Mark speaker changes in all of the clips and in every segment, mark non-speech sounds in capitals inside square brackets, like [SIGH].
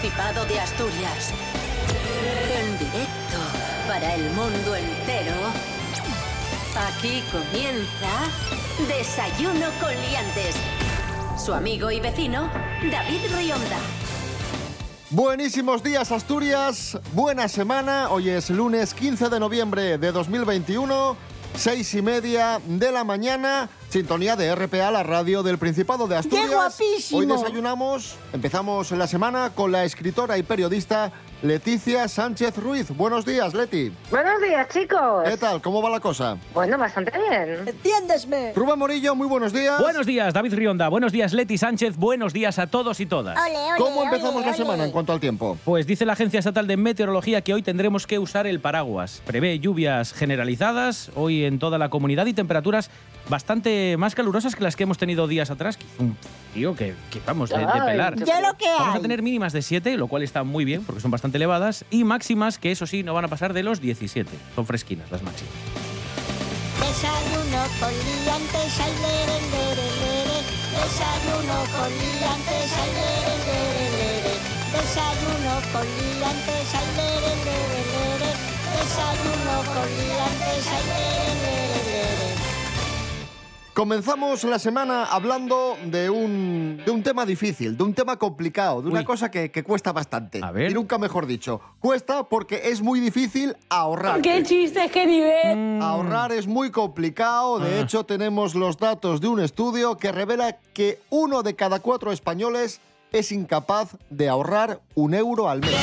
Speaker 1: Principado de Asturias. En directo para el mundo entero. Aquí comienza Desayuno con Liantes. Su amigo y vecino, David Rionda.
Speaker 2: Buenísimos días Asturias, buena semana, hoy es lunes 15 de noviembre de 2021, seis y media de la mañana, sintonía de RPA, la radio del Principado de Asturias.
Speaker 3: guapísimo!
Speaker 2: Hoy desayunamos, empezamos la semana con la escritora y periodista Leticia Sánchez Ruiz. Buenos días, Leti.
Speaker 4: Buenos días, chicos.
Speaker 2: ¿Qué tal? ¿Cómo va la cosa?
Speaker 4: Bueno, bastante bien.
Speaker 3: Entiéndesme.
Speaker 2: Rubén Morillo, muy buenos días.
Speaker 5: Buenos días, David Rionda. Buenos días, Leti Sánchez. Buenos días a todos y todas.
Speaker 3: Ole, ole,
Speaker 2: ¿Cómo
Speaker 3: ole,
Speaker 2: empezamos la
Speaker 3: ole.
Speaker 2: semana en cuanto al tiempo?
Speaker 5: Pues dice la Agencia Estatal de Meteorología que hoy tendremos que usar el paraguas. Prevé lluvias generalizadas hoy en toda la comunidad y temperaturas bastante más calurosas que las que hemos tenido días atrás. Frío que, que vamos de, de pelar.
Speaker 3: Ya lo que
Speaker 5: Vamos a tener mínimas de 7, lo cual está muy bien porque son bastante elevadas, y máximas que eso sí no van a pasar de los 17. Son fresquinas las máximas.
Speaker 3: Desayuno con liantes, ay, lere, lere, lere. Desayuno con liantes, ay, lere, lere, lere. Desayuno con liantes, ay, lere, lere, lere. Desayuno con liantes, lere, lere, lere.
Speaker 2: Comenzamos la semana hablando de un, de un tema difícil, de un tema complicado, de una
Speaker 5: Uy.
Speaker 2: cosa que, que cuesta bastante.
Speaker 5: A ver.
Speaker 2: Y nunca mejor dicho. Cuesta porque es muy difícil ahorrar.
Speaker 6: ¡Qué chistes, qué nivel!
Speaker 2: Ahorrar es muy complicado. De
Speaker 5: Ah.
Speaker 2: hecho, tenemos los datos de un estudio que revela que uno de cada cuatro españoles es incapaz de ahorrar un euro al mes.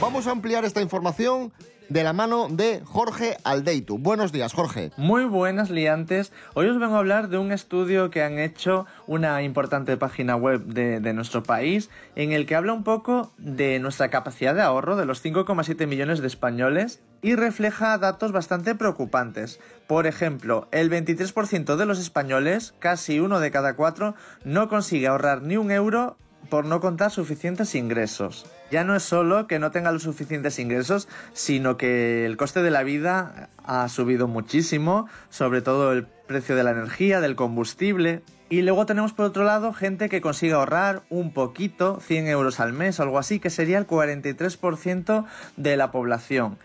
Speaker 2: Vamos a ampliar esta información de la mano de Jorge Aldeitu. Buenos días, Jorge.
Speaker 7: Muy buenas liantes. Hoy os vengo a hablar de un estudio que han hecho una importante página web de, de nuestro país en el que habla un poco de nuestra capacidad de ahorro de los 5,7 millones de españoles y refleja datos bastante preocupantes. Por ejemplo, el 23% de los españoles, casi uno de cada cuatro, no consigue ahorrar ni un euro por no contar suficientes ingresos. Ya no es solo que no tenga los suficientes ingresos, sino que el coste de la vida ha subido muchísimo, sobre todo el precio de la energía, del combustible. Y luego tenemos por otro lado gente que consigue ahorrar un poquito, 100 euros al mes o algo así, que sería el 43% de la población.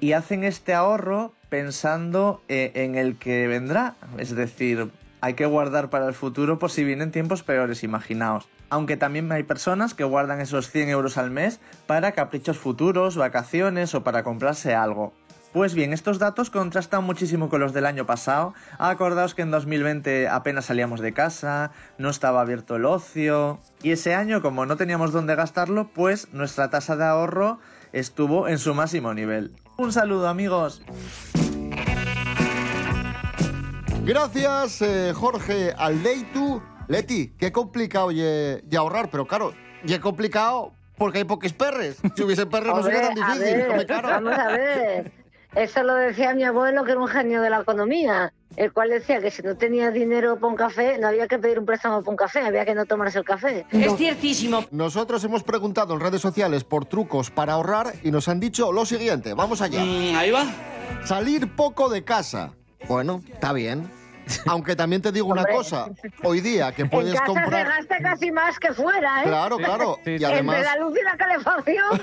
Speaker 7: Y hacen este ahorro pensando eh, en el que vendrá, es decir, hay que guardar para el futuro por si vienen tiempos peores, imaginaos. Aunque también hay personas que guardan esos 100 euros al mes para caprichos futuros, vacaciones o para comprarse algo. Pues bien, estos datos contrastan muchísimo con los del año pasado. Acordaos que en 2020 apenas salíamos de casa, no estaba abierto el ocio. Y ese año, como no teníamos dónde gastarlo, pues nuestra tasa de ahorro estuvo en su máximo nivel. Un saludo amigos.
Speaker 2: Gracias, eh, Jorge Aldeitu. Leti, qué complicado ye, ye ahorrar, pero claro, y complicado porque hay pocos perres. Si hubiese perres no sería tan
Speaker 4: Hombre, a
Speaker 2: difícil.
Speaker 4: ver,
Speaker 2: caro.
Speaker 4: Vamos a ver. Eso lo decía mi abuelo, que era un genio de la economía, el cual decía que si no tenías dinero para un café, no había que pedir un préstamo para un café, había que no tomarse el café.
Speaker 6: Es ciertísimo.
Speaker 2: Nosotros hemos preguntado en redes sociales por trucos para ahorrar y nos han dicho lo siguiente. Vamos allá.
Speaker 8: ahí va.
Speaker 2: Salir poco de casa. Bueno, está bien. [LAUGHS] Aunque también te digo una cosa. Hoy día que
Speaker 4: En
Speaker 2: puedes
Speaker 4: casa se
Speaker 2: comprar...
Speaker 4: gasta casi más que fuera, ¿eh?
Speaker 2: Claro, claro.
Speaker 5: Sí, [LAUGHS]
Speaker 2: Y además...
Speaker 4: Entre la luz y la calefacción.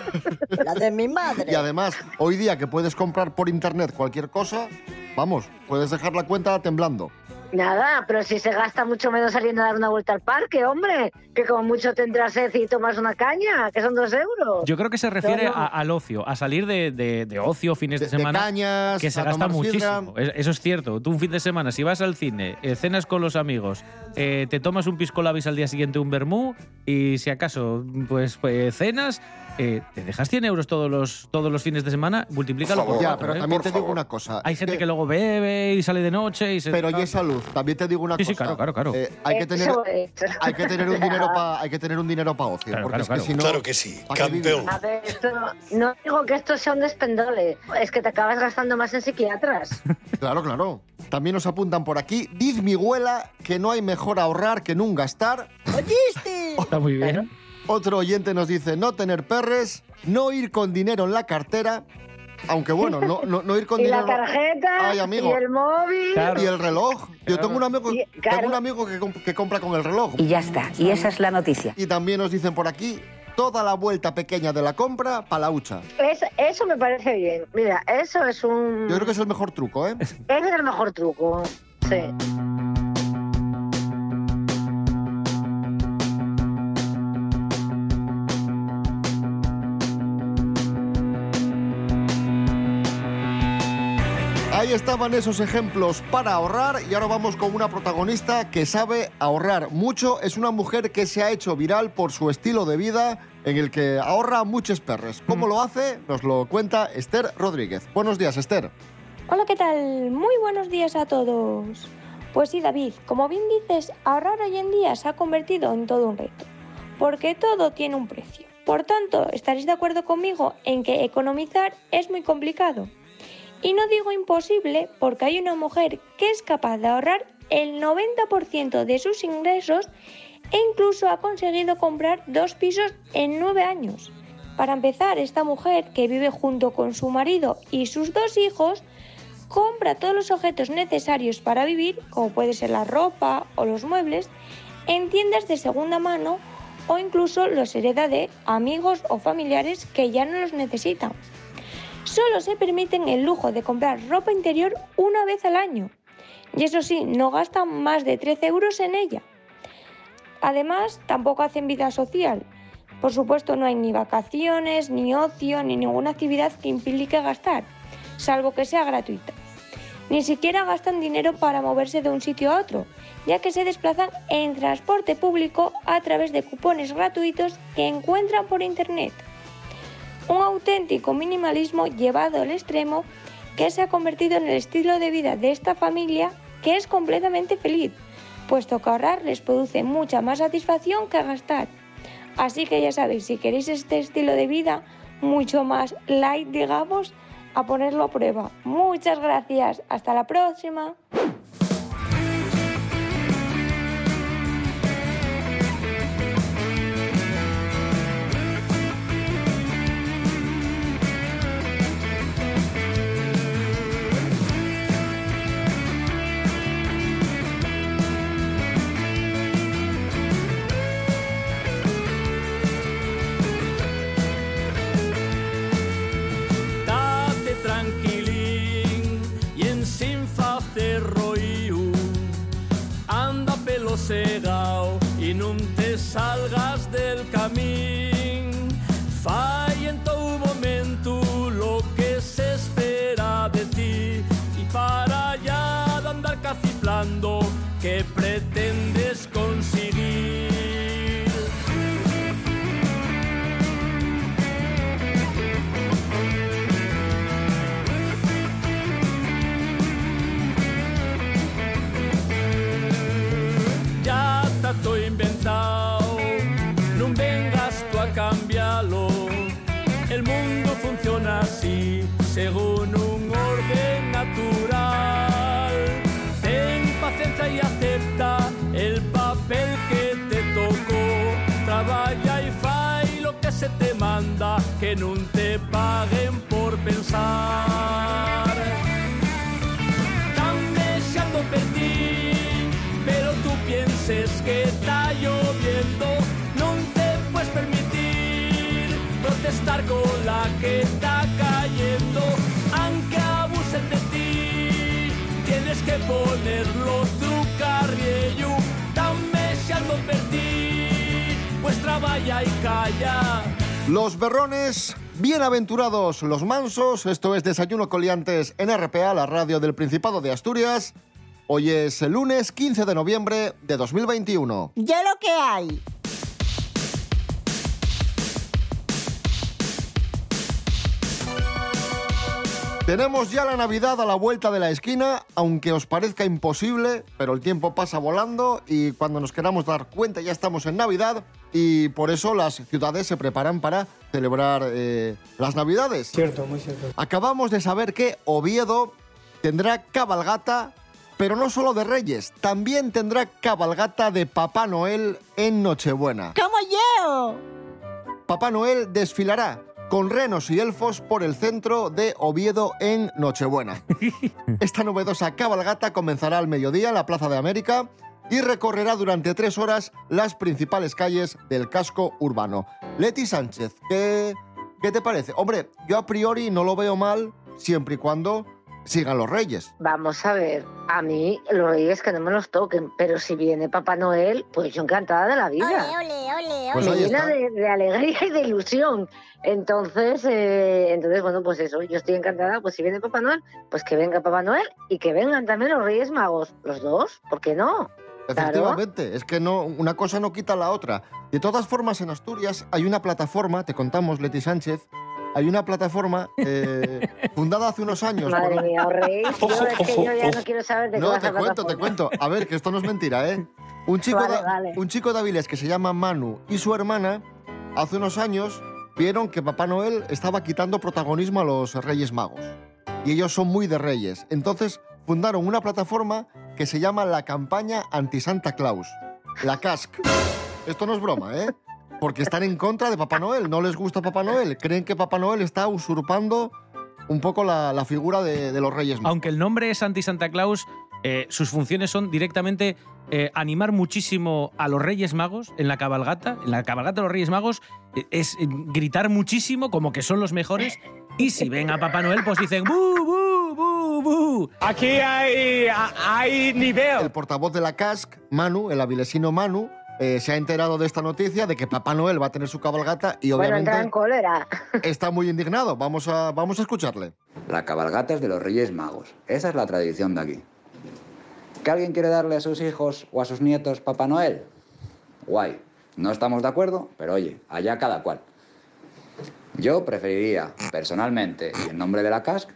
Speaker 4: [LAUGHS]
Speaker 3: La de mi madre.
Speaker 2: Y además, hoy día que puedes comprar por internet cualquier cosa, vamos, puedes dejar la cuenta temblando.
Speaker 4: Nada, pero si se gasta mucho menos saliendo a dar una vuelta al parque, hombre, que como mucho tendrás sed y tomas una caña, que son dos euros.
Speaker 5: Yo creo que se refiere
Speaker 4: No, no.
Speaker 5: a- al ocio, a salir de, de- de ocio fines de,
Speaker 2: De- de
Speaker 5: semana.
Speaker 2: cañas,
Speaker 5: que se
Speaker 2: a
Speaker 5: gasta
Speaker 2: sidra.
Speaker 5: muchísimo. Es- Eso es cierto. Tú un fin de semana, si vas al cine, eh, cenas con los amigos, eh, te tomas un pisco labis al día siguiente, un vermú, y si acaso, pues, pues, cenas, eh, te dejas 100 euros todos los, todos los fines de semana, multiplícalo por
Speaker 2: ya,
Speaker 5: cuatro,
Speaker 2: pero
Speaker 5: ¿eh?
Speaker 2: también te digo una cosa.
Speaker 5: Hay gente que luego bebe y sale de noche y se...
Speaker 2: Pero y es salud. También te digo una
Speaker 5: Sí, sí,
Speaker 2: cosa.
Speaker 5: claro, claro, claro.
Speaker 2: Eh, hay, que tener, hay que tener un dinero para hay que tener un dinero para ocio,
Speaker 5: Claro,
Speaker 2: porque
Speaker 5: claro,
Speaker 2: es que
Speaker 5: claro.
Speaker 2: si no
Speaker 8: Claro que sí, campeón.
Speaker 4: A ver, esto, no digo que esto sea un despendole, es que te acabas gastando más en psiquiatras. [LAUGHS]
Speaker 2: Claro, claro. También nos apuntan por aquí. Diz mi abuela que no hay mejor ahorrar que nunca gastar.
Speaker 3: ¿Oíste?
Speaker 5: Está muy bien.
Speaker 2: Otro oyente nos dice no tener perres, no ir con dinero en la cartera Aunque bueno, no, no, no ir con [LAUGHS]
Speaker 4: Y la
Speaker 2: dinero.
Speaker 4: tarjeta,
Speaker 2: Ay, amigo.
Speaker 4: y el móvil.
Speaker 5: Claro.
Speaker 2: Y el reloj. Yo tengo un amigo,
Speaker 4: Y- claro.
Speaker 2: tengo un amigo que, comp- que compra con el reloj.
Speaker 6: Y ya está. Y esa es la noticia.
Speaker 2: Y también nos dicen por aquí, toda la vuelta pequeña de la compra para la hucha.
Speaker 4: Es- eso me parece bien. Mira, eso es un...
Speaker 2: Yo creo que es el mejor truco, ¿eh?
Speaker 4: Ese es el mejor truco. Sí.
Speaker 2: Ahí estaban esos ejemplos para ahorrar y ahora vamos con una protagonista que sabe ahorrar mucho. Es una mujer que se ha hecho viral por su estilo de vida en el que ahorra muchos perres. ¿Cómo lo hace? Nos lo cuenta Esther Rodríguez. Buenos días, Esther.
Speaker 8: Hola, ¿qué tal? Muy buenos días a todos. Pues sí, David, como bien dices, ahorrar hoy en día se ha convertido en todo un reto, porque todo tiene un precio. Por tanto, estaréis de acuerdo conmigo en que economizar es muy complicado. Y no digo imposible porque hay una mujer que es capaz de ahorrar el 90% de sus ingresos e incluso ha conseguido comprar dos pisos en nueve años. Para empezar, esta mujer, que vive junto con su marido y sus dos hijos, compra todos los objetos necesarios para vivir, como puede ser la ropa o los muebles, en tiendas de segunda mano o incluso los hereda de amigos o familiares que ya no los necesitan. Solo se permiten el lujo de comprar ropa interior una vez al año. Y eso sí, no gastan más de 13 euros en ella. Además, tampoco hacen vida social. Por supuesto, no hay ni vacaciones, ni ocio, ni ninguna actividad que implique gastar, salvo que sea gratuita. Ni siquiera gastan dinero para moverse de un sitio a otro, ya que se desplazan en transporte público a través de cupones gratuitos que encuentran por internet. Un auténtico minimalismo llevado al extremo que se ha convertido en el estilo de vida de esta familia que es completamente feliz, puesto que ahorrar les produce mucha más satisfacción que gastar. Así que ya sabéis, si queréis este estilo de vida mucho más light, digamos, a ponerlo a prueba. Muchas gracias. Hasta la próxima.
Speaker 9: Según un orden natural. Ten paciencia y acepta el papel que te tocó. Trabaja y fai lo que se te manda, que no te paguen por pensar. Tan deseando perder, pero tú pienses que está lloviendo, no te puedes permitir protestar con la que tienes que ponerlo tu carriello, tan deseando perder, pues trabaja y calla.
Speaker 2: Los berrones, bienaventurados los mansos. Esto es Desayuno Coliantes en RPA, la radio del Principado de Asturias. Hoy es el lunes 15 de noviembre de 2021.
Speaker 3: Ya lo que hay.
Speaker 2: Tenemos ya la Navidad a la vuelta de la esquina, aunque os parezca imposible, pero el tiempo pasa volando y cuando nos queramos dar cuenta ya estamos en Navidad y por eso las ciudades se preparan para celebrar eh, las Navidades.
Speaker 10: Cierto, muy cierto.
Speaker 2: Acabamos de saber que Oviedo tendrá cabalgata, pero no solo de Reyes, también tendrá cabalgata de Papá Noel en Nochebuena.
Speaker 3: ¡Como yo!
Speaker 2: Papá Noel desfilará con renos y elfos por el centro de Oviedo en Nochebuena. [LAUGHS] Esta novedosa cabalgata comenzará al mediodía en la Plaza de América y recorrerá durante tres horas las principales calles del casco urbano. Leti Sánchez, ¿qué, qué te parece? Hombre, yo a priori no lo veo mal siempre y cuando sigan los reyes.
Speaker 4: Vamos a ver, a mí los reyes que no me los toquen, pero si viene Papá Noel, pues yo encantada de la vida.
Speaker 3: Ole, ole, ole,
Speaker 2: Pues
Speaker 4: llena de, de alegría y de ilusión. Entonces, eh, entonces, bueno, pues eso, yo estoy encantada, pues si viene Papá Noel, pues que venga Papá Noel y que vengan también los Reyes Magos, los dos, ¿por qué no? Claro.
Speaker 2: Efectivamente, es que no, una cosa no quita la otra. De todas formas, en Asturias hay una plataforma, te contamos, Leti Sánchez, hay una plataforma eh, [LAUGHS] fundada hace unos años.
Speaker 4: Madre mía, os [LAUGHS] yo es que yo ya no quiero saber de qué
Speaker 2: No,
Speaker 4: va
Speaker 2: te cuento, te cuento. A ver, que esto no es mentira, ¿eh? Un chico,
Speaker 4: Vale,
Speaker 2: un chico de Avilés que se llama Manu y su hermana, hace unos años, vieron que Papá Noel estaba quitando protagonismo a los Reyes Magos. Y ellos son muy de Reyes. Entonces fundaron una plataforma que se llama la campaña anti-Santa Claus, la CASC. Esto no es broma, ¿eh? Porque están en contra de Papá Noel, no les gusta Papá Noel, creen que Papá Noel está usurpando un poco la, la figura de, de los Reyes Magos.
Speaker 5: Aunque el nombre es anti-Santa Claus, eh, sus funciones son directamente eh, animar muchísimo a los Reyes Magos en la cabalgata. En la cabalgata de los Reyes Magos eh, es eh, gritar muchísimo, como que son los mejores. Y si ven a Papá Noel, pues dicen ¡bu, bu, bu, bu!
Speaker 9: Aquí hay, hay nivel.
Speaker 2: El portavoz de la CASC, Manu, el avilesino Manu, eh, se ha enterado de esta noticia de que Papá Noel va a tener su cabalgata y
Speaker 4: Bueno,
Speaker 2: obviamente
Speaker 4: entra en cólera.
Speaker 2: está muy indignado. Vamos a, vamos a escucharle.
Speaker 10: La cabalgata es de los Reyes Magos. Esa es la tradición de aquí. ¿Que alguien quiere darle a sus hijos o a sus nietos Papá Noel? Guay. No estamos de acuerdo, pero oye, allá cada cual. Yo preferiría, personalmente, y en nombre de la CASC,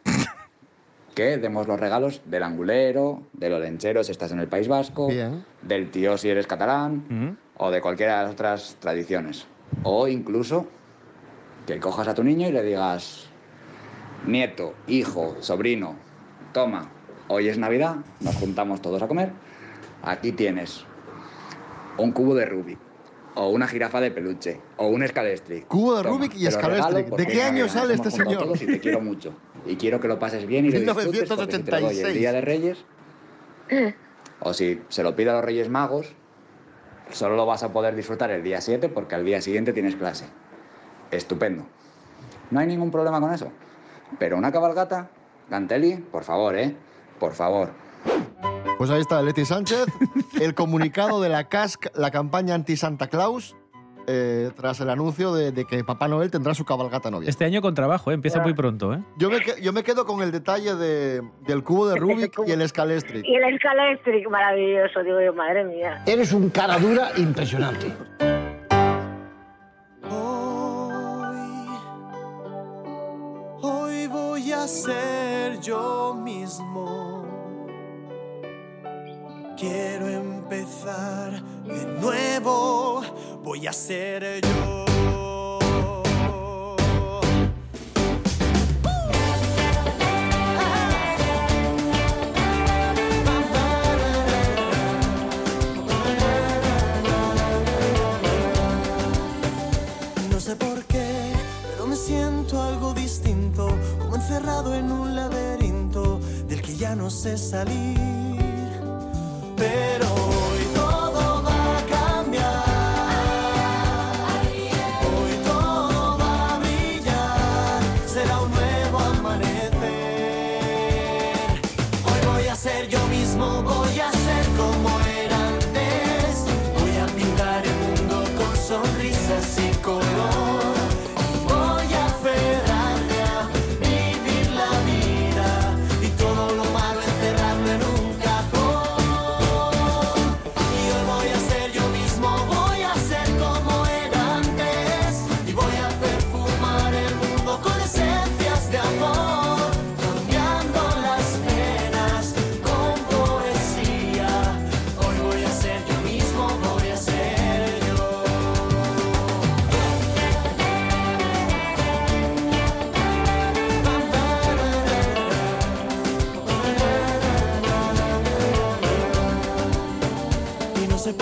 Speaker 10: que demos los regalos del angulero, del olenchero si estás en el País Vasco,
Speaker 2: Bien.
Speaker 10: del tío si eres catalán,
Speaker 5: Mm.
Speaker 10: o de cualquiera de las otras tradiciones. O incluso que cojas a tu niño y le digas, nieto, hijo, sobrino, toma, hoy es Navidad, nos juntamos todos a comer, aquí tienes un cubo de Rubik, o una jirafa de peluche, o un escalestric.
Speaker 2: Cubo de
Speaker 10: Toma,
Speaker 2: Rubik y escalestric. ¿De qué año sale este señor?
Speaker 10: todos Y te quiero mucho. Y quiero que lo pases bien y lo [LAUGHS] disfrutes porque si te lo doy el
Speaker 2: 1986.
Speaker 10: día de Reyes, o si se lo pide a los Reyes Magos, solo lo vas a poder disfrutar el día 7 porque al día siguiente tienes clase. Estupendo. No hay ningún problema con eso. Pero una cabalgata, Ganteli, por favor, ¿eh? Por favor.
Speaker 2: Pues ahí está Leti Sánchez, el comunicado de la CASC, la campaña anti-Santa Claus, eh, tras el anuncio de, de que Papá Noel tendrá su cabalgata novia.
Speaker 5: Este año con trabajo, ¿eh? empieza muy pronto. ¿eh?
Speaker 2: Yo me, yo me quedo con el detalle de- del cubo de Rubik y el escalestric.
Speaker 4: Y el escalestric, maravilloso, digo yo, madre mía.
Speaker 11: Eres un cara dura impresionante.
Speaker 12: Hoy voy a ser yo mismo. Quiero empezar de nuevo. Voy a ser yo. No sé por qué, pero me siento algo distinto, como encerrado en un laberinto del que ya no sé salir. Pero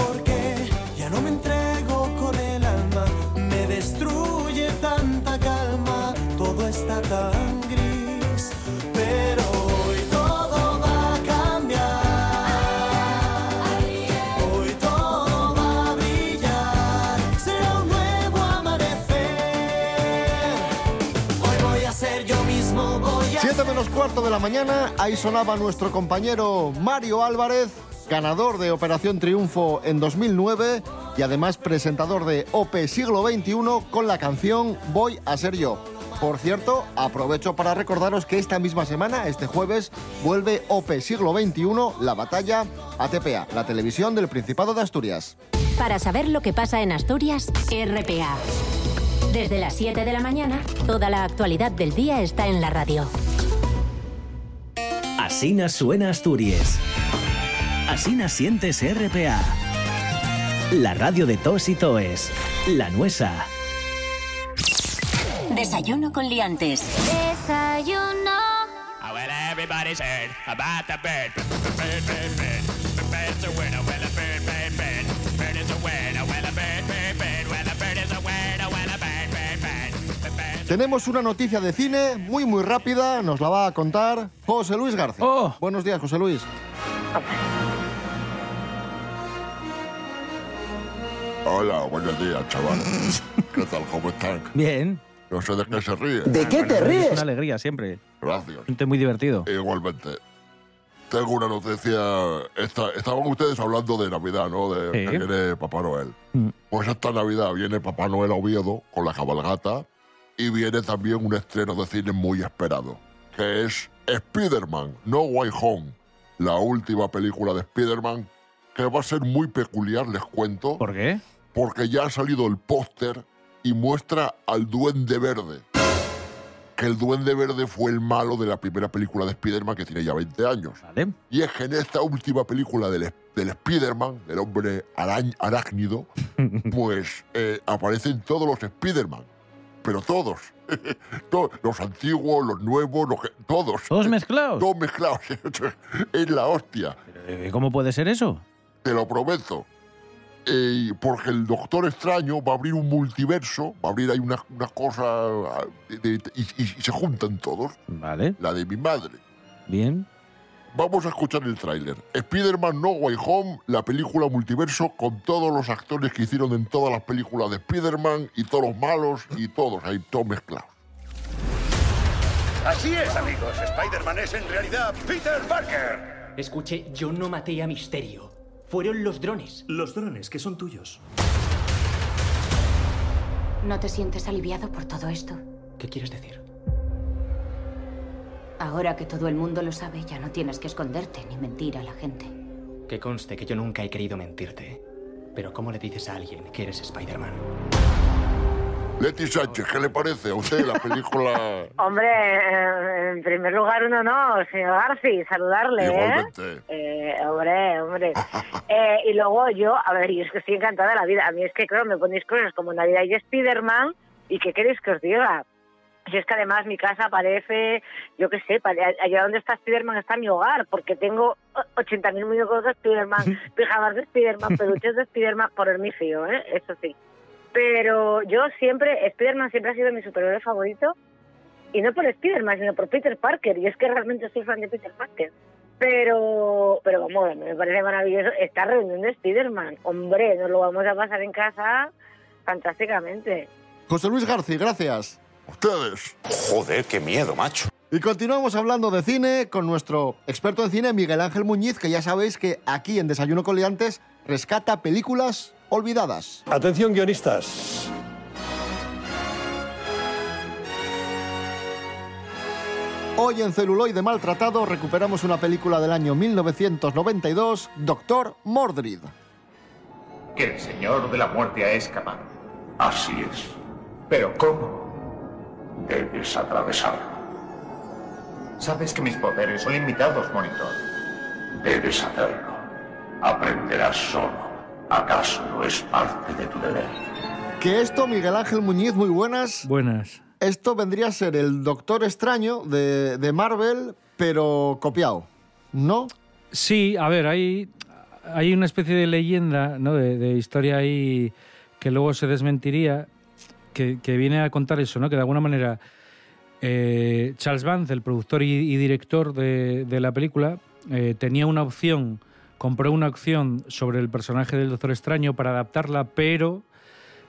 Speaker 12: Y no sé por qué, ya no me entrego con el alma, me destruye tanta calma. está tan gris, pero hoy todo va a cambiar. Hoy todo va a brillar, será un nuevo amanecer. Hoy voy a ser yo mismo, voy a
Speaker 2: 7 menos cuarto de la mañana, ahí sonaba nuestro compañero Mario Álvarez, ganador de Operación Triunfo en 2009 y además presentador de OP Siglo XXI con la canción Voy a ser yo. Por cierto, aprovecho para recordaros que esta misma semana, este jueves, vuelve OP Siglo XXI, la batalla ATPA, la televisión del Principado de Asturias.
Speaker 1: Para saber lo que pasa en Asturias, RPA. Desde las 7 de la mañana, toda la actualidad del día está en la radio.
Speaker 13: Asina suena Asturias. Asina sientes RPA. La radio de tos y toes. La nuesa.
Speaker 1: Desayuno con liantes.
Speaker 14: Desayuno.
Speaker 15: Oh, well, everybody's heard about the bird. Bird, bird, bird. The bird's a winner. Well, a bird, bird, bird. Bird is a winner. Well, a bird, bird, bird. Well, a bird is a winner. Well, a bird, bird, bird. The bird's
Speaker 2: Tenemos una noticia de cine muy muy rápida, nos la va a contar José Luis García. Buenos días, José Luis. [LAUGHS]
Speaker 16: Hola, buenos días, chaval. [LAUGHS] ¿Qué tal? ¿Cómo están?
Speaker 5: Bien.
Speaker 16: No sé de qué se ríe.
Speaker 5: Es una alegría siempre.
Speaker 16: Gracias.
Speaker 5: Gente muy divertido.
Speaker 16: Igualmente. Tengo una noticia. Esta- estaban ustedes hablando de Navidad, ¿no? De
Speaker 5: Sí.
Speaker 16: que viene Papá Noel.
Speaker 5: Mm.
Speaker 16: Pues esta Navidad viene Papá Noel a Oviedo con la cabalgata y viene también un estreno de cine muy esperado, que es Spider-Man No Way Home, la última película de Spider-Man, que va a ser muy peculiar, les cuento.
Speaker 5: ¿Por qué?
Speaker 16: Porque ya ha salido el póster y muestra al Duende Verde. Que el Duende Verde fue el malo de la primera película de Spider-Man que tiene ya 20 años. Y es que en esta última película del, del Spider-Man, del hombre arañ- arácnido, [LAUGHS] pues eh, aparecen todos los Spider-Man. Pero todos. [LAUGHS] To- los antiguos, los nuevos, los que- todos.
Speaker 5: ¿Todos mezclados?
Speaker 16: Todos mezclados. [LAUGHS] es la hostia.
Speaker 5: ¿Cómo puede ser eso?
Speaker 16: Te lo prometo. Eh, porque el Doctor Extraño va a abrir un multiverso, va a abrir ahí una, una cosa ah, de- de- y, y- y se juntan todos.
Speaker 5: Vale.
Speaker 16: La de mi madre.
Speaker 5: Bien.
Speaker 16: Vamos a escuchar el tráiler. Spider-Man No Way Home, la película multiverso con todos los actores que hicieron en todas las películas de Spider-Man y todos los malos y todos ahí, todos mezclados.
Speaker 17: Así es, amigos. Spider-Man es en realidad Peter Parker.
Speaker 18: Escuche, yo no maté a Misterio. Fueron los drones.
Speaker 17: Los drones que son tuyos.
Speaker 14: ¿No te sientes aliviado por todo esto?
Speaker 18: ¿Qué quieres decir?
Speaker 14: Ahora que todo el mundo lo sabe, ya no tienes que esconderte ni mentir a la gente.
Speaker 18: Que conste que yo nunca he querido mentirte. Pero ¿cómo le dices a alguien que eres Spider-Man?
Speaker 16: Leti Sánchez, ¿qué le parece a usted la película? [LAUGHS]
Speaker 4: Hombre, eh, en primer lugar, un honor, señor Garci, saludarle, ¿eh?
Speaker 16: Igualmente.
Speaker 4: Eh, hombre, hombre. [LAUGHS] Eh, y luego yo, a ver, yo es que estoy encantada de la vida. A mí es que, claro, me ponéis cosas como Navidad y Spider-Man, ¿y qué queréis que os diga? Si es que además mi casa parece, yo qué sé, allá donde está Spider-Man está mi hogar, porque tengo o- 80.000 muñecos de Spider-Man, [LAUGHS] pijamas de Spider-Man, peluches de Spider-Man, por mi fío, ¿eh? Eso sí. Pero yo siempre, Spider-Man siempre ha sido mi superhéroe favorito, y no por Spider-Man, sino por Peter Parker, y es que realmente soy fan de Peter Parker. Pero, pero vamos, me parece maravilloso esta reunión de Spider-Man. Hombre, nos lo vamos a pasar en casa fantásticamente.
Speaker 2: José Luis García, gracias.
Speaker 16: Ustedes.
Speaker 17: Joder, qué miedo, macho.
Speaker 2: Y continuamos hablando de cine con nuestro experto en cine, Miguel Ángel Muñiz, que ya sabéis que aquí en Desayuno con Liantes rescata películas olvidadas.
Speaker 11: Atención, guionistas.
Speaker 2: Hoy en Celuloide Maltratado recuperamos una película del año 1992, Doctor Mordrid.
Speaker 19: Que el Señor de la Muerte ha escapado.
Speaker 17: Así es.
Speaker 19: ¿Pero cómo?
Speaker 17: Debes atravesarlo.
Speaker 19: Sabes que mis poderes son limitados, Monitor.
Speaker 17: Debes hacerlo. Aprenderás solo. ¿Acaso no es parte de tu deber?
Speaker 2: Que esto, Miguel Ángel Muñiz, muy buenas.
Speaker 5: Buenas.
Speaker 2: Esto vendría a ser el Doctor Extraño de, de Marvel, pero copiado, ¿no?
Speaker 5: Sí, a ver, hay, hay una especie de leyenda, ¿no? De, de historia ahí que luego se desmentiría, que, que viene a contar eso, ¿no? Que de alguna manera
Speaker 20: eh, Charles Vance, el productor y, y director de, de la película, eh, tenía una opción, compró una opción sobre el personaje del Doctor Extraño para adaptarla, pero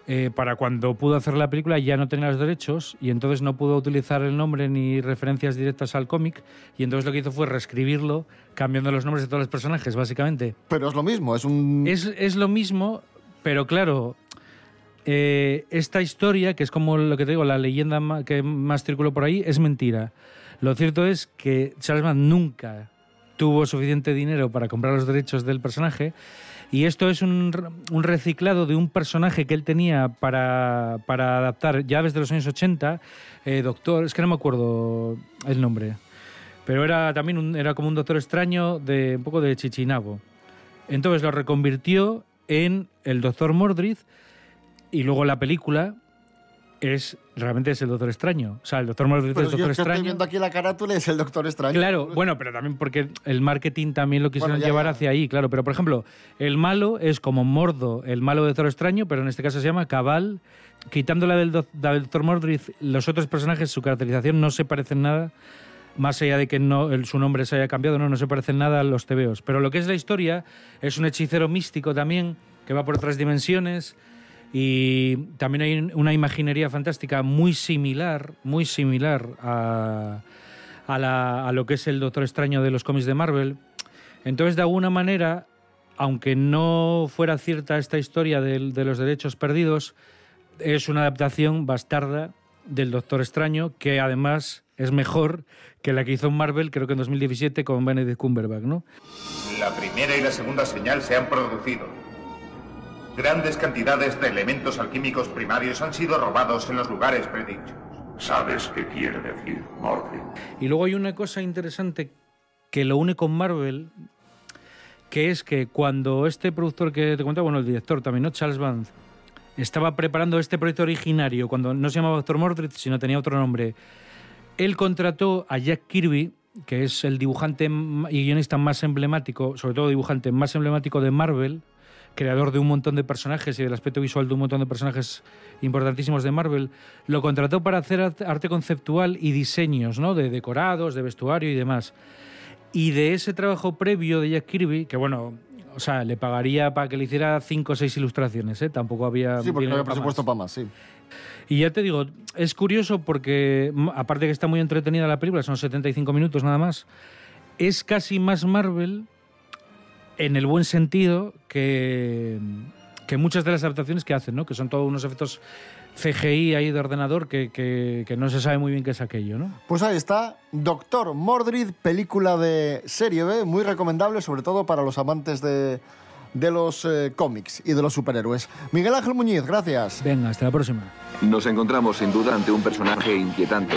Speaker 20: eh, para cuando pudo hacer la película ya no tenía los derechos y entonces no pudo utilizar el nombre ni referencias directas al cómic y entonces lo que hizo fue reescribirlo cambiando los nombres de todos los personajes, básicamente.
Speaker 2: Pero es lo mismo, es un...
Speaker 20: Es, es lo mismo, pero claro, eh, esta historia, que es como lo que te digo, la leyenda que más circuló por ahí, es mentira. Lo cierto es que Charles Band nunca tuvo suficiente dinero para comprar los derechos del personaje y esto es un, re- un reciclado de un personaje que él tenía para, para adaptar ya desde los años 80, eh, doctor, es que no me acuerdo el nombre, pero era también un- era como un doctor extraño de un poco de Chichinabo. Entonces lo reconvirtió en el doctor Mordrid y luego la película es realmente es el Doctor Extraño. O sea, el Doctor Mordrid
Speaker 2: Pero
Speaker 20: es
Speaker 2: yo
Speaker 20: Doctor
Speaker 2: es que estoy
Speaker 20: Extraño.
Speaker 2: viendo aquí la carátula es el Doctor Extraño.
Speaker 20: Claro, bueno, pero también porque el marketing también lo quisieron
Speaker 2: Bueno, ya,
Speaker 20: llevar
Speaker 2: ya.
Speaker 20: hacia ahí, claro. Pero, por ejemplo, el malo es como Mordo, el malo de Doctor Extraño, pero en este caso se llama Cabal. Quitándola del, doc- del Doctor Mordrid, los otros personajes, su caracterización no se parecen nada, más allá de que no, el- su nombre se haya cambiado, no, no se parecen nada a los tebeos. Pero lo que es la historia es un hechicero místico también, que va por otras dimensiones. Y también hay una imaginería fantástica muy similar, muy similar a, a, la- a lo que es el Doctor Extraño de los cómics de Marvel. Entonces, de alguna manera, aunque no fuera cierta esta historia del- de, los derechos perdidos, es una adaptación bastarda del Doctor Extraño que además es mejor que la que hizo Marvel, creo que en 2017 con Benedict Cumberbatch, ¿no?
Speaker 19: La primera y la segunda señal se han producido. Grandes cantidades de elementos alquímicos primarios han sido robados en los lugares predichos.
Speaker 17: ¿Sabes qué quiere decir, Mordred?
Speaker 20: Y luego hay una cosa interesante que lo une con Marvel, que es que cuando este productor que te contaba, bueno, el director también, ¿no? Charles Band, estaba preparando este proyecto originario, cuando no se llamaba Doctor Mordred, sino tenía otro nombre, él contrató a Jack Kirby, que es el dibujante y guionista más emblemático, sobre todo dibujante más emblemático de Marvel, creador de un montón de personajes y del aspecto visual de un montón de personajes importantísimos de Marvel, lo contrató para hacer art- arte conceptual y diseños, ¿no? De decorados, de vestuario y demás. Y de ese trabajo previo de Jack Kirby, que bueno, o sea, le pagaría para que le hiciera cinco o seis ilustraciones, ¿eh? Tampoco había...
Speaker 2: Sí, porque no había
Speaker 20: para
Speaker 2: presupuesto
Speaker 20: más.
Speaker 2: para más, sí.
Speaker 20: Y ya te digo, es curioso porque, aparte que está muy entretenida la película, son 75 minutos nada más, es casi más Marvel en el buen sentido que, que muchas de las adaptaciones que hacen, ¿no? Que son todos unos efectos CGI ahí de ordenador que, que- que no se sabe muy bien qué es aquello, ¿no?
Speaker 2: Pues ahí está, Doctor Mordrid, película de serie B, muy recomendable, sobre todo para los amantes de, de los eh, cómics y de los superhéroes. Miguel Ángel Muñiz, gracias.
Speaker 20: Venga, hasta la próxima.
Speaker 21: Nos encontramos sin duda ante un personaje inquietante.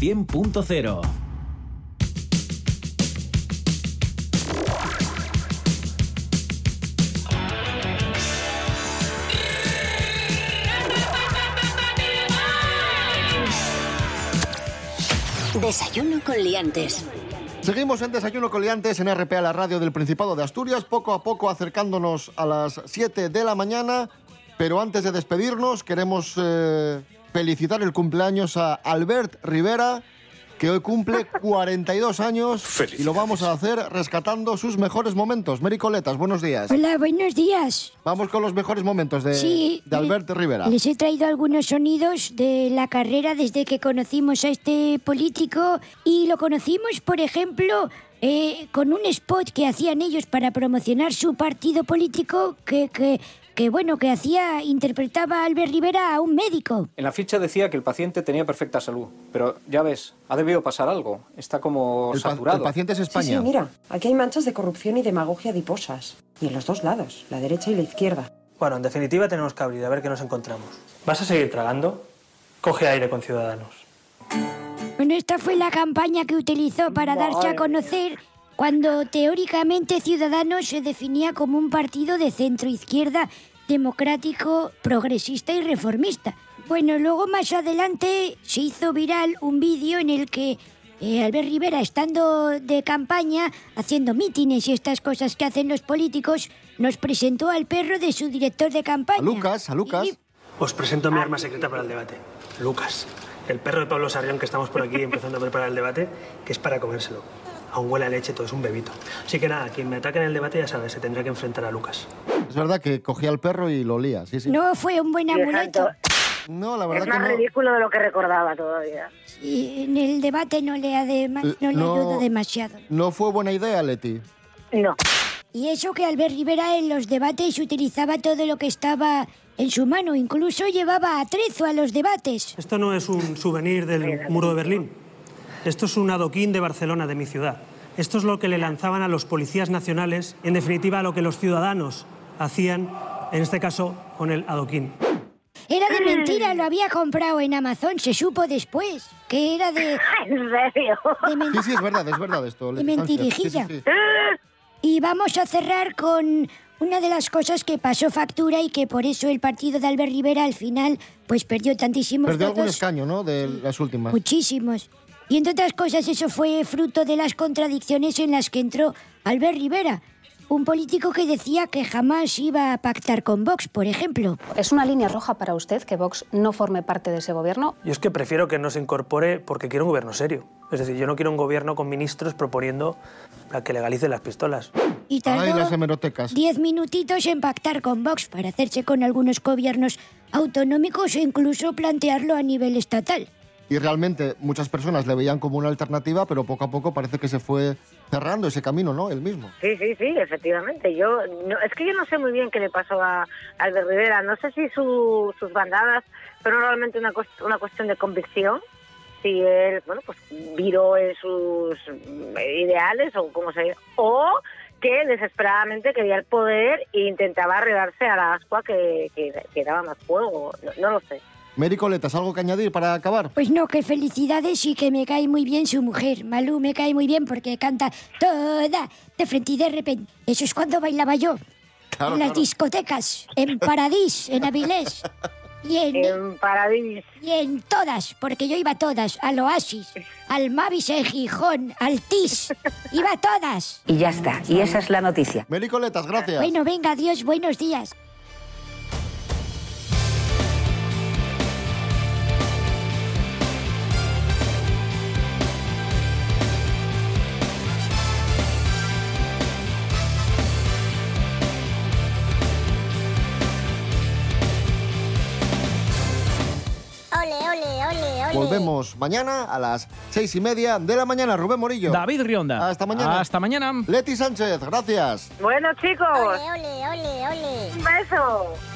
Speaker 13: 100.0.
Speaker 1: Desayuno con liantes.
Speaker 2: Seguimos en Desayuno Coliantes en RPA, la radio del Principado de Asturias, poco a poco acercándonos a las 7 de la mañana. Pero antes de despedirnos, queremos eh, felicitar el cumpleaños a Albert Rivera, que hoy cumple [LAUGHS] 42 años y lo vamos a hacer rescatando sus mejores momentos. Mary Coletas, buenos días.
Speaker 22: Hola, buenos días.
Speaker 2: Vamos con los mejores momentos de,
Speaker 22: Sí,
Speaker 2: de Albert Rivera.
Speaker 22: Les he traído algunos sonidos de la carrera desde que conocimos a este político y lo conocimos, por ejemplo, eh, con un spot que hacían ellos para promocionar su partido político que, que, que bueno, que hacía, interpretaba a Albert Rivera a un médico.
Speaker 23: En la ficha decía que el paciente tenía perfecta salud, pero ya ves, ha debido pasar algo. Está como
Speaker 2: El pa-
Speaker 23: saturado.
Speaker 2: el paciente es
Speaker 24: Sí,
Speaker 2: España.
Speaker 24: sí, mira, aquí hay manchas de corrupción y demagogia adiposas. Y en los dos lados, la derecha y la izquierda.
Speaker 25: Bueno, en definitiva tenemos que abrir a ver qué nos encontramos. ¿Vas a seguir tragando? Coge aire con Ciudadanos.
Speaker 22: Bueno, esta fue la campaña que utilizó para darse a conocer cuando teóricamente Ciudadanos se definía como un partido de centro izquierda, democrático, progresista y reformista. Bueno, luego más adelante se hizo viral un vídeo en el que eh, Albert Rivera, estando de campaña, haciendo mítines y estas cosas que hacen los políticos, nos presentó al perro de su director de campaña.
Speaker 2: A Lucas, a Lucas.
Speaker 25: Os presento mi arma secreta para el debate. Lucas, el perro de Pablo Sarrión que estamos por aquí empezando a preparar el debate, que es para comérselo. Aún huele a leche, todo es un bebito. Así que nada, quien me ataque en el debate ya sabe, se tendrá que enfrentar a Lucas.
Speaker 2: Es verdad que cogía al perro y lo olía, sí, sí.
Speaker 22: No fue un buen amuleto.
Speaker 2: No, la
Speaker 4: Es
Speaker 2: verdad
Speaker 4: más
Speaker 2: que no.
Speaker 4: ridículo de lo que recordaba todavía.
Speaker 22: Y en el debate no le,
Speaker 2: Eh,
Speaker 22: no le
Speaker 2: no.
Speaker 22: ayudó demasiado.
Speaker 2: No fue buena idea, Leti.
Speaker 4: No.
Speaker 22: Y eso que Albert Rivera en los debates utilizaba todo lo que estaba en su mano, incluso llevaba atrezo a los debates.
Speaker 25: Esto no es un souvenir del muro de Berlín. Esto es un adoquín de Barcelona, de mi ciudad. Esto es lo que le lanzaban a los policías nacionales, en definitiva lo que los ciudadanos hacían, en este caso, con el adoquín.
Speaker 22: Era de mentira, lo había comprado en Amazon, se supo después que era de... [LAUGHS]
Speaker 4: ¿En serio?
Speaker 22: De men-
Speaker 2: Sí, sí, es verdad, es verdad esto.
Speaker 22: de mentirijilla.
Speaker 2: Sí, sí, sí.
Speaker 22: Y vamos a cerrar con una de las cosas que pasó factura y que por eso el partido de Albert Rivera al final pues perdió tantísimos
Speaker 2: Perdió algún
Speaker 22: votos.
Speaker 2: escaño, ¿no? De las últimas.
Speaker 22: Muchísimos. Y entre otras cosas, eso fue fruto de las contradicciones en las que entró Albert Rivera, un político que decía que jamás iba a pactar con Vox, por ejemplo.
Speaker 26: ¿Es una línea roja para usted que Vox no forme parte de ese gobierno?
Speaker 25: Yo es que prefiero que no se incorpore porque quiero un gobierno serio. Es decir, yo no quiero un gobierno con ministros proponiendo a que legalicen las pistolas.
Speaker 22: Y
Speaker 2: Ay, las
Speaker 22: tardó
Speaker 2: hemerotecas.
Speaker 22: diez minutitos en pactar con Vox para hacerse con algunos gobiernos autonómicos e incluso plantearlo a nivel estatal.
Speaker 2: Y realmente muchas personas le veían como una alternativa, pero poco a poco parece que se fue cerrando ese camino, ¿no? El mismo.
Speaker 4: Sí, sí, sí, efectivamente. Yo no, es que yo no sé muy bien qué le pasó a Albert Rivera. No sé si su- sus bandadas fueron realmente una, una cuestión de convicción, si él, bueno, pues viró en sus ideales o como se o que desesperadamente quería el poder e intentaba arreglarse a la ascua que, que, que daba más fuego. No, no lo sé.
Speaker 2: Mary Coletas, ¿algo que añadir para acabar?
Speaker 22: Pues no, que felicidades y que me cae muy bien su mujer. Malú me cae muy bien porque canta toda de frente y de repente. Eso es cuando bailaba yo.
Speaker 2: Claro,
Speaker 22: en las
Speaker 2: claro.
Speaker 22: discotecas, en Paradís, en Avilés. [LAUGHS] Y en,
Speaker 4: En Paradís.
Speaker 22: y en todas, porque yo iba a todas. Al Oasis, al Mavis en Gijón, al TIS. Iba a todas.
Speaker 6: Y ya está. Y esa es la noticia.
Speaker 2: Mary Coletas, gracias.
Speaker 22: Bueno, venga, adiós, buenos días.
Speaker 2: Volvemos mañana a las seis y media de la mañana. Rubén Morillo.
Speaker 5: David Rionda.
Speaker 2: Hasta mañana.
Speaker 5: Hasta mañana.
Speaker 2: Leti Sánchez, gracias.
Speaker 4: Bueno, chicos,
Speaker 3: Ole, ole, ole, ole.
Speaker 4: un beso.